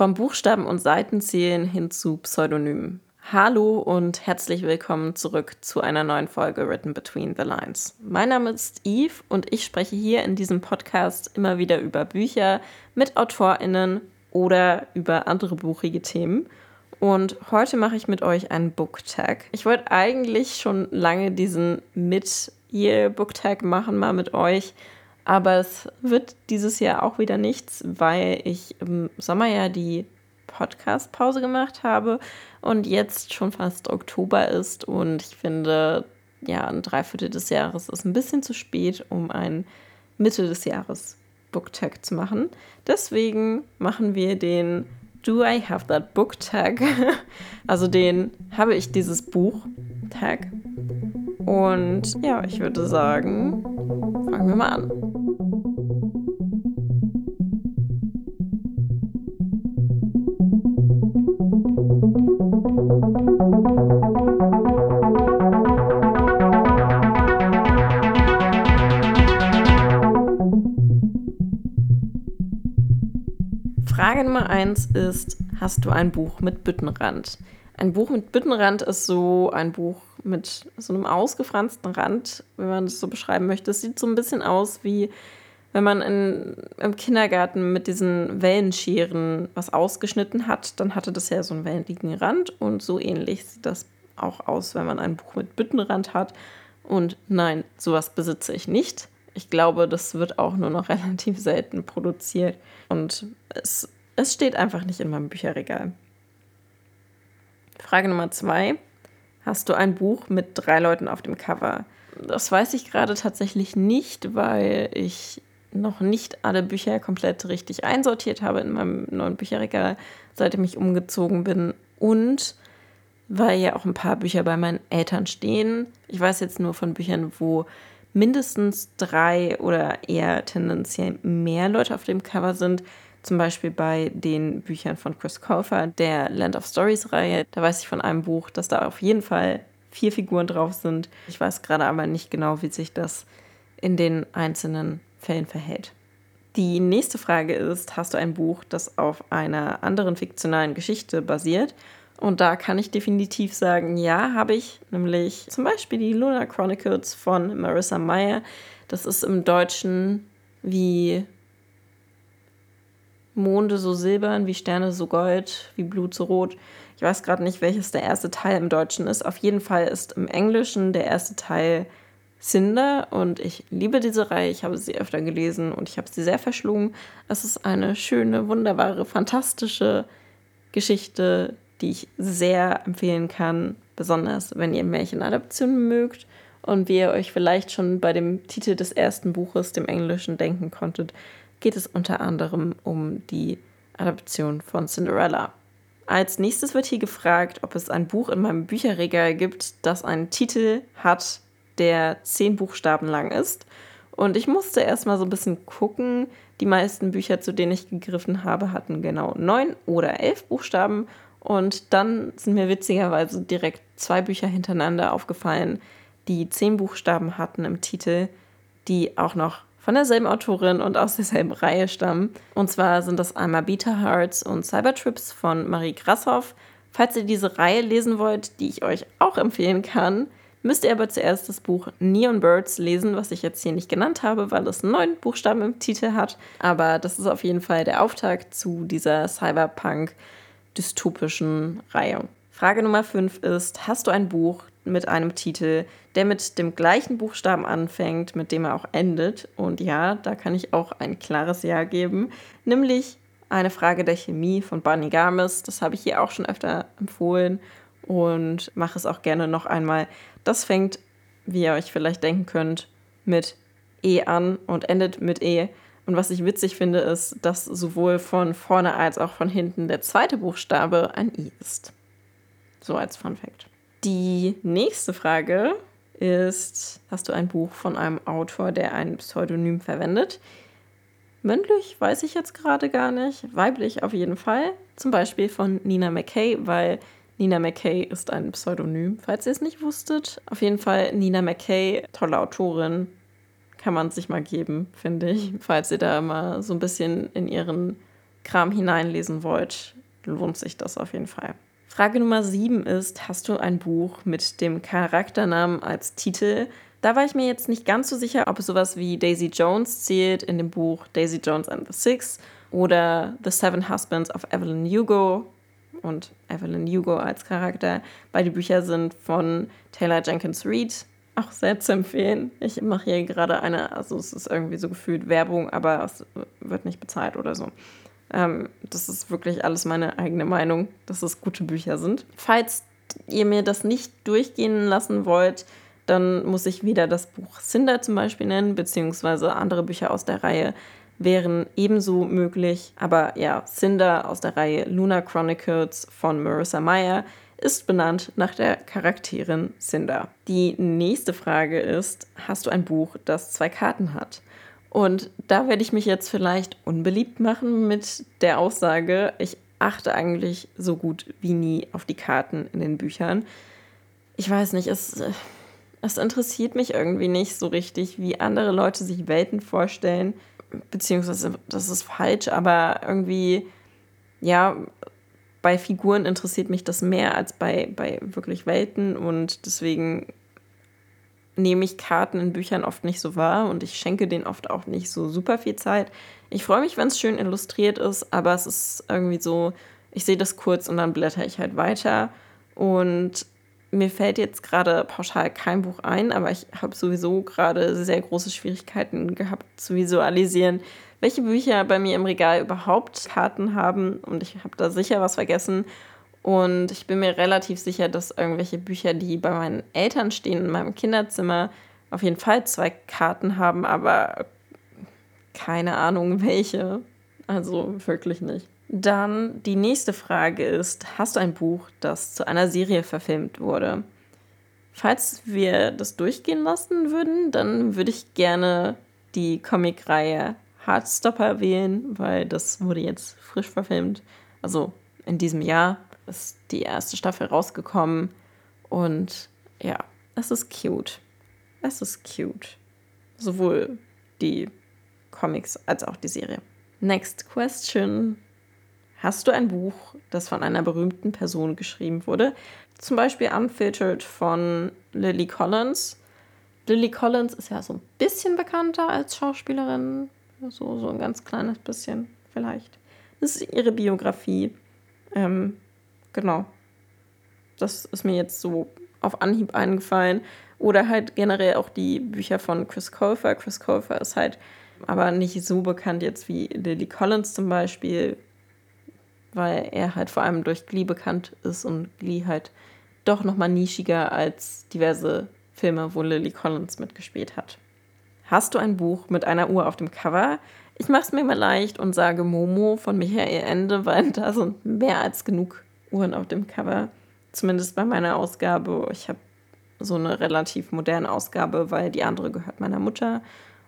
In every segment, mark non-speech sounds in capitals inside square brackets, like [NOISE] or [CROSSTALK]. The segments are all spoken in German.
Vom Buchstaben und Seitenzählen hin zu Pseudonymen. Hallo und herzlich willkommen zurück zu einer neuen Folge Written Between the Lines. Mein Name ist Eve und ich spreche hier in diesem Podcast immer wieder über Bücher mit AutorInnen oder über andere buchige Themen. Und heute mache ich mit euch einen Book Tag. Ich wollte eigentlich schon lange diesen Mid-Year Book Tag machen, mal mit euch. Aber es wird dieses Jahr auch wieder nichts, weil ich im Sommer ja die Podcast-Pause gemacht habe und jetzt schon fast Oktober ist und ich finde, ja, ein Dreiviertel des Jahres ist ein bisschen zu spät, um ein Mitte des Jahres Booktag zu machen. Deswegen machen wir den Do I Have That Book Tag? [LAUGHS] also den habe ich dieses Buch Tag. Und ja, ich würde sagen, fangen wir mal an. Nummer eins ist: Hast du ein Buch mit Büttenrand? Ein Buch mit Büttenrand ist so ein Buch mit so einem ausgefransten Rand, wenn man das so beschreiben möchte. Es sieht so ein bisschen aus wie wenn man in, im Kindergarten mit diesen Wellenscheren was ausgeschnitten hat, dann hatte das ja so einen welligen Rand und so ähnlich sieht das auch aus, wenn man ein Buch mit Büttenrand hat. Und nein, sowas besitze ich nicht. Ich glaube, das wird auch nur noch [LAUGHS] relativ selten produziert. Und es, es steht einfach nicht in meinem Bücherregal. Frage Nummer zwei. Hast du ein Buch mit drei Leuten auf dem Cover? Das weiß ich gerade tatsächlich nicht, weil ich noch nicht alle Bücher komplett richtig einsortiert habe in meinem neuen Bücherregal, seitdem ich umgezogen bin. Und weil ja auch ein paar Bücher bei meinen Eltern stehen. Ich weiß jetzt nur von Büchern, wo mindestens drei oder eher tendenziell mehr Leute auf dem Cover sind. Zum Beispiel bei den Büchern von Chris Colfer, der Land of Stories Reihe. Da weiß ich von einem Buch, dass da auf jeden Fall vier Figuren drauf sind. Ich weiß gerade aber nicht genau, wie sich das in den einzelnen Fällen verhält. Die nächste Frage ist, hast du ein Buch, das auf einer anderen fiktionalen Geschichte basiert? Und da kann ich definitiv sagen, ja, habe ich. Nämlich zum Beispiel die Luna Chronicles von Marissa Meyer. Das ist im Deutschen wie Monde so silbern, wie Sterne so gold, wie Blut so rot. Ich weiß gerade nicht, welches der erste Teil im Deutschen ist. Auf jeden Fall ist im Englischen der erste Teil Cinder und ich liebe diese Reihe. Ich habe sie öfter gelesen und ich habe sie sehr verschlungen. Es ist eine schöne, wunderbare, fantastische Geschichte, die ich sehr empfehlen kann, besonders wenn ihr Märchenadaptionen mögt und wie ihr euch vielleicht schon bei dem Titel des ersten Buches, dem Englischen, denken konntet, geht es unter anderem um die Adaption von Cinderella. Als nächstes wird hier gefragt, ob es ein Buch in meinem Bücherregal gibt, das einen Titel hat, der zehn Buchstaben lang ist. Und ich musste erstmal so ein bisschen gucken. Die meisten Bücher, zu denen ich gegriffen habe, hatten genau neun oder elf Buchstaben. Und dann sind mir witzigerweise direkt zwei Bücher hintereinander aufgefallen, die zehn Buchstaben hatten im Titel, die auch noch von derselben Autorin und aus derselben Reihe stammen. Und zwar sind das einmal Beta Hearts und Cybertrips von Marie Grashoff. Falls ihr diese Reihe lesen wollt, die ich euch auch empfehlen kann, müsst ihr aber zuerst das Buch Neon Birds lesen, was ich jetzt hier nicht genannt habe, weil es neun Buchstaben im Titel hat. Aber das ist auf jeden Fall der Auftakt zu dieser Cyberpunk-dystopischen Reihe. Frage Nummer 5 ist: Hast du ein Buch mit einem Titel, der mit dem gleichen Buchstaben anfängt, mit dem er auch endet? Und ja, da kann ich auch ein klares Ja geben, nämlich eine Frage der Chemie von Barney Garmis. Das habe ich hier auch schon öfter empfohlen und mache es auch gerne noch einmal. Das fängt, wie ihr euch vielleicht denken könnt, mit E an und endet mit E. Und was ich witzig finde, ist, dass sowohl von vorne als auch von hinten der zweite Buchstabe ein I ist. So als Fun Fact. Die nächste Frage ist: Hast du ein Buch von einem Autor, der ein Pseudonym verwendet? Mündlich weiß ich jetzt gerade gar nicht. Weiblich auf jeden Fall. Zum Beispiel von Nina McKay, weil Nina McKay ist ein Pseudonym, falls ihr es nicht wusstet. Auf jeden Fall Nina McKay, tolle Autorin. Kann man sich mal geben, finde ich. Falls ihr da mal so ein bisschen in ihren Kram hineinlesen wollt, lohnt sich das auf jeden Fall. Frage Nummer 7 ist, hast du ein Buch mit dem Charakternamen als Titel? Da war ich mir jetzt nicht ganz so sicher, ob sowas wie Daisy Jones zählt in dem Buch Daisy Jones and the Six oder The Seven Husbands of Evelyn Hugo und Evelyn Hugo als Charakter. Beide Bücher sind von Taylor Jenkins Reid. Auch sehr zu empfehlen. Ich mache hier gerade eine, also es ist irgendwie so gefühlt Werbung, aber es wird nicht bezahlt oder so. Ähm, das ist wirklich alles meine eigene Meinung, dass es gute Bücher sind. Falls ihr mir das nicht durchgehen lassen wollt, dann muss ich wieder das Buch Cinder zum Beispiel nennen, beziehungsweise andere Bücher aus der Reihe wären ebenso möglich. Aber ja, Cinder aus der Reihe Luna Chronicles von Marissa Meyer ist benannt nach der Charakterin Cinder. Die nächste Frage ist, hast du ein Buch, das zwei Karten hat? Und da werde ich mich jetzt vielleicht unbeliebt machen mit der Aussage, ich achte eigentlich so gut wie nie auf die Karten in den Büchern. Ich weiß nicht, es, es interessiert mich irgendwie nicht so richtig, wie andere Leute sich Welten vorstellen. Beziehungsweise, das ist falsch, aber irgendwie, ja, bei Figuren interessiert mich das mehr als bei, bei wirklich Welten und deswegen nehme ich Karten in Büchern oft nicht so wahr und ich schenke denen oft auch nicht so super viel Zeit. Ich freue mich, wenn es schön illustriert ist, aber es ist irgendwie so, ich sehe das kurz und dann blätter ich halt weiter. Und mir fällt jetzt gerade pauschal kein Buch ein, aber ich habe sowieso gerade sehr große Schwierigkeiten gehabt zu visualisieren, welche Bücher bei mir im Regal überhaupt Karten haben. Und ich habe da sicher was vergessen. Und ich bin mir relativ sicher, dass irgendwelche Bücher, die bei meinen Eltern stehen in meinem Kinderzimmer, auf jeden Fall zwei Karten haben, aber keine Ahnung welche. Also wirklich nicht. Dann die nächste Frage ist, hast du ein Buch, das zu einer Serie verfilmt wurde? Falls wir das durchgehen lassen würden, dann würde ich gerne die Comicreihe Heartstopper wählen, weil das wurde jetzt frisch verfilmt. Also in diesem Jahr ist die erste Staffel rausgekommen und ja, es ist cute. Es ist cute. Sowohl die Comics als auch die Serie. Next question. Hast du ein Buch, das von einer berühmten Person geschrieben wurde? Zum Beispiel Unfiltered von Lily Collins. Lily Collins ist ja so ein bisschen bekannter als Schauspielerin. So, so ein ganz kleines bisschen vielleicht. Das ist ihre Biografie. Ähm, Genau. Das ist mir jetzt so auf Anhieb eingefallen. Oder halt generell auch die Bücher von Chris Colfer. Chris Colfer ist halt aber nicht so bekannt jetzt wie Lily Collins zum Beispiel, weil er halt vor allem durch Glee bekannt ist und Glee halt doch nochmal nischiger als diverse Filme, wo Lily Collins mitgespielt hat. Hast du ein Buch mit einer Uhr auf dem Cover? Ich mache es mir mal leicht und sage Momo von Michael Ende, weil [LAUGHS] da sind mehr als genug Uhren auf dem Cover. Zumindest bei meiner Ausgabe. Ich habe so eine relativ moderne Ausgabe, weil die andere gehört meiner Mutter.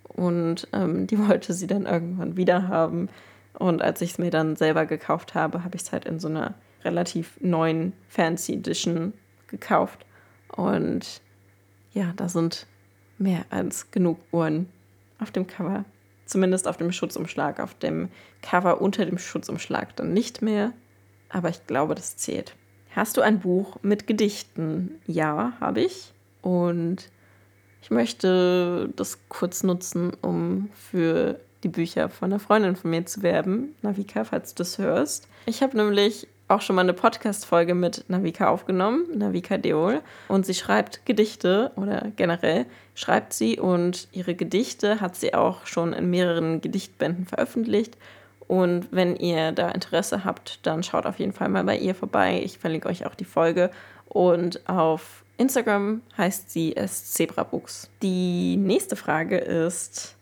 Und ähm, die [LAUGHS] wollte sie dann irgendwann wieder haben. Und als ich es mir dann selber gekauft habe, habe ich es halt in so einer relativ neuen Fancy Edition gekauft. Und ja, da sind mehr als genug Uhren auf dem Cover. Zumindest auf dem Schutzumschlag. Auf dem Cover unter dem Schutzumschlag dann nicht mehr aber ich glaube, das zählt. Hast du ein Buch mit Gedichten? Ja, habe ich. Und ich möchte das kurz nutzen, um für die Bücher von einer Freundin von mir zu werben. Navika, falls du das hörst. Ich habe nämlich auch schon mal eine Podcast-Folge mit Navika aufgenommen, Navika Deol. Und sie schreibt Gedichte oder generell schreibt sie und ihre Gedichte hat sie auch schon in mehreren Gedichtbänden veröffentlicht. Und wenn ihr da Interesse habt, dann schaut auf jeden Fall mal bei ihr vorbei. Ich verlinke euch auch die Folge. Und auf Instagram heißt sie es Zebrabooks. Die nächste Frage ist: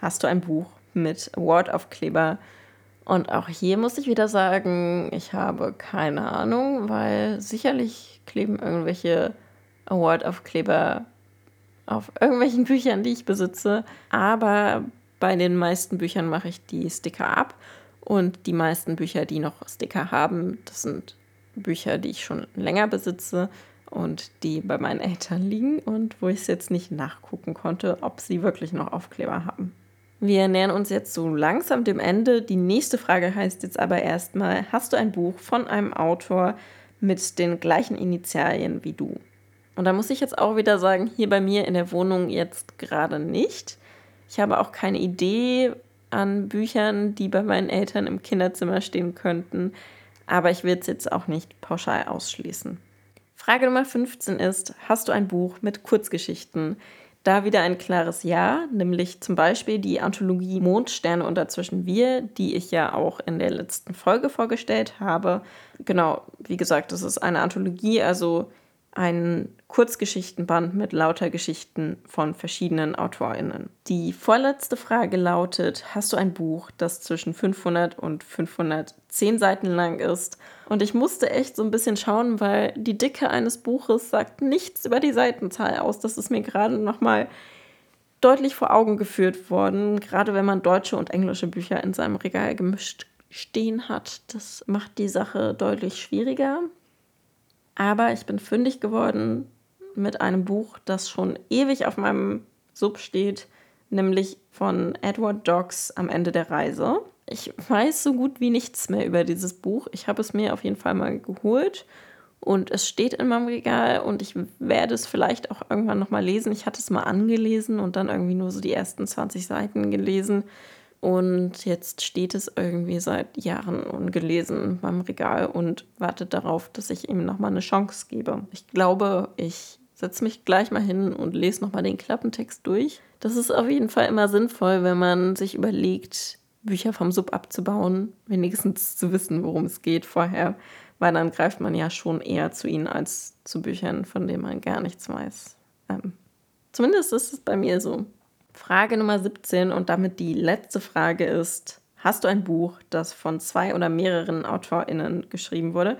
Hast du ein Buch mit Award-Aufkleber? Und auch hier muss ich wieder sagen, ich habe keine Ahnung, weil sicherlich kleben irgendwelche Award-Aufkleber auf irgendwelchen [LAUGHS] Büchern, die ich besitze. Aber bei den meisten Büchern mache ich die Sticker ab und die meisten Bücher, die noch Sticker haben, das sind Bücher, die ich schon länger besitze und die bei meinen Eltern liegen und wo ich es jetzt nicht nachgucken konnte, ob sie wirklich noch Aufkleber haben. Wir nähern uns jetzt so langsam dem Ende. Die nächste Frage heißt jetzt aber erstmal, hast du ein Buch von einem Autor mit den gleichen Initialien wie du? Und da muss ich jetzt auch wieder sagen, hier bei mir in der Wohnung jetzt gerade nicht. Ich habe auch keine Idee an Büchern, die bei meinen Eltern im Kinderzimmer stehen könnten. Aber ich will es jetzt auch nicht pauschal ausschließen. Frage Nummer 15 ist, hast du ein Buch mit Kurzgeschichten? Da wieder ein klares Ja, nämlich zum Beispiel die Anthologie Mondsterne und dazwischen wir, die ich ja auch in der letzten Folge vorgestellt habe. Genau, wie gesagt, das ist eine Anthologie, also ein Kurzgeschichtenband mit lauter Geschichten von verschiedenen AutorInnen. Die vorletzte Frage lautet: Hast du ein Buch, das zwischen 500 und 510 Seiten lang ist? Und ich musste echt so ein bisschen schauen, weil die Dicke eines Buches sagt nichts über die Seitenzahl aus. Das ist mir gerade nochmal deutlich vor Augen geführt worden, gerade wenn man deutsche und englische Bücher in seinem Regal gemischt stehen hat. Das macht die Sache deutlich schwieriger. Aber ich bin fündig geworden mit einem Buch, das schon ewig auf meinem Sub steht, nämlich von Edward Docks Am Ende der Reise. Ich weiß so gut wie nichts mehr über dieses Buch. Ich habe es mir auf jeden Fall mal geholt und es steht in meinem Regal und ich werde es vielleicht auch irgendwann noch mal lesen. Ich hatte es mal angelesen und dann irgendwie nur so die ersten 20 Seiten gelesen und jetzt steht es irgendwie seit Jahren ungelesen beim Regal und wartet darauf, dass ich ihm nochmal eine Chance gebe. Ich glaube, ich setze mich gleich mal hin und lese nochmal den Klappentext durch. Das ist auf jeden Fall immer sinnvoll, wenn man sich überlegt, Bücher vom Sub abzubauen, wenigstens zu wissen, worum es geht vorher, weil dann greift man ja schon eher zu ihnen als zu Büchern, von denen man gar nichts weiß. Ähm, zumindest ist es bei mir so. Frage Nummer 17 und damit die letzte Frage ist, hast du ein Buch, das von zwei oder mehreren AutorInnen geschrieben wurde?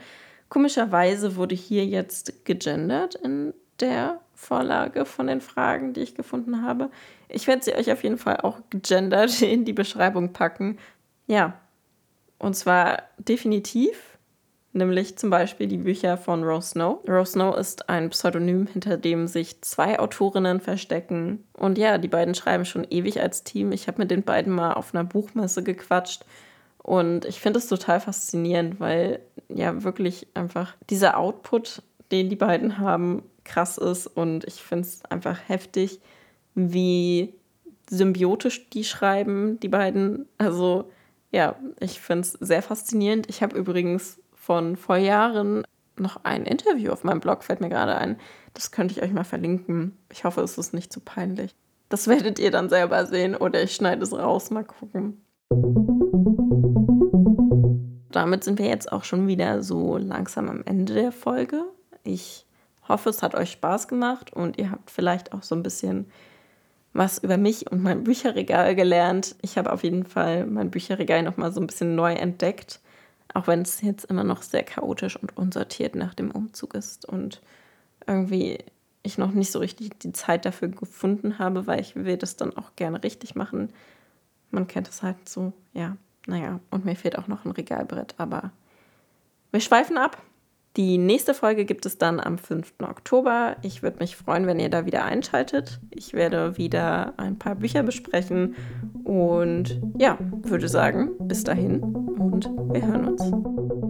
Komischerweise wurde hier jetzt gegendert in der Vorlage von den Fragen, die ich gefunden habe. Ich werde sie euch auf jeden Fall auch gegendert [LAUGHS] in die Beschreibung packen. Ja, und zwar definitiv nämlich zum Beispiel die Bücher von Rose Snow. Rose Snow ist ein Pseudonym, hinter dem sich zwei Autorinnen verstecken. Und ja, die beiden schreiben schon ewig als Team. Ich habe mit den beiden mal auf einer Buchmesse gequatscht. Und ich finde es total faszinierend, weil ja wirklich einfach dieser Output, den die beiden haben, krass ist. Und ich finde es einfach heftig, wie symbiotisch die schreiben, die beiden. Also ja, ich finde es sehr faszinierend. Ich habe übrigens von vor Jahren noch ein Interview auf meinem Blog, fällt mir gerade ein. Das könnte ich euch mal verlinken. Ich hoffe, es ist nicht zu peinlich. Das werdet ihr dann selber sehen oder ich schneide es raus, mal gucken. Damit sind wir jetzt auch schon wieder so langsam am Ende der Folge. Ich hoffe, es hat euch Spaß gemacht und ihr habt vielleicht auch so ein bisschen was über mich und mein Bücherregal gelernt. Ich habe auf jeden Fall mein Bücherregal noch mal so ein bisschen neu entdeckt auch wenn es jetzt immer noch sehr chaotisch und unsortiert nach dem Umzug ist und irgendwie ich noch nicht so richtig die Zeit dafür gefunden habe, weil ich will das dann auch gerne richtig machen. Man kennt es halt so, ja, naja, und mir fehlt auch noch ein Regalbrett, aber wir schweifen ab. Die nächste Folge gibt es dann am 5. Oktober. Ich würde mich freuen, wenn ihr da wieder einschaltet. Ich werde wieder ein paar Bücher besprechen und ja, würde sagen, bis dahin und wir hören uns.